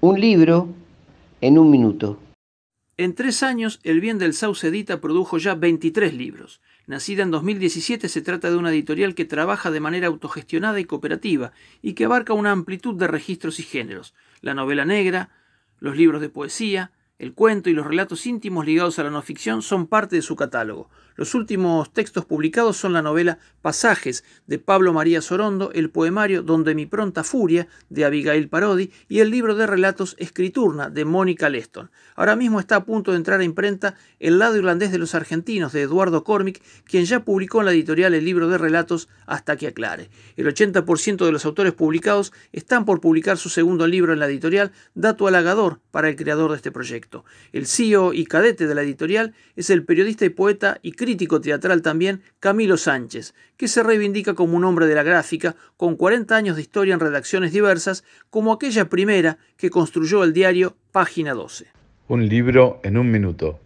Un libro en un minuto. En tres años, El Bien del Sauce Edita produjo ya 23 libros. Nacida en 2017, se trata de una editorial que trabaja de manera autogestionada y cooperativa y que abarca una amplitud de registros y géneros. La novela negra, los libros de poesía, el cuento y los relatos íntimos ligados a la no ficción son parte de su catálogo. Los últimos textos publicados son la novela Pasajes de Pablo María Sorondo, el poemario Donde mi pronta furia de Abigail Parodi y el libro de relatos Escriturna de Mónica Leston. Ahora mismo está a punto de entrar a imprenta El lado irlandés de los argentinos de Eduardo Cormick, quien ya publicó en la editorial el libro de relatos Hasta que aclare. El 80% de los autores publicados están por publicar su segundo libro en la editorial, dato halagador para el creador de este El CEO y cadete de la editorial es el periodista y poeta y crítico teatral también Camilo Sánchez, que se reivindica como un hombre de la gráfica con 40 años de historia en redacciones diversas, como aquella primera que construyó el diario Página 12. Un libro en un minuto.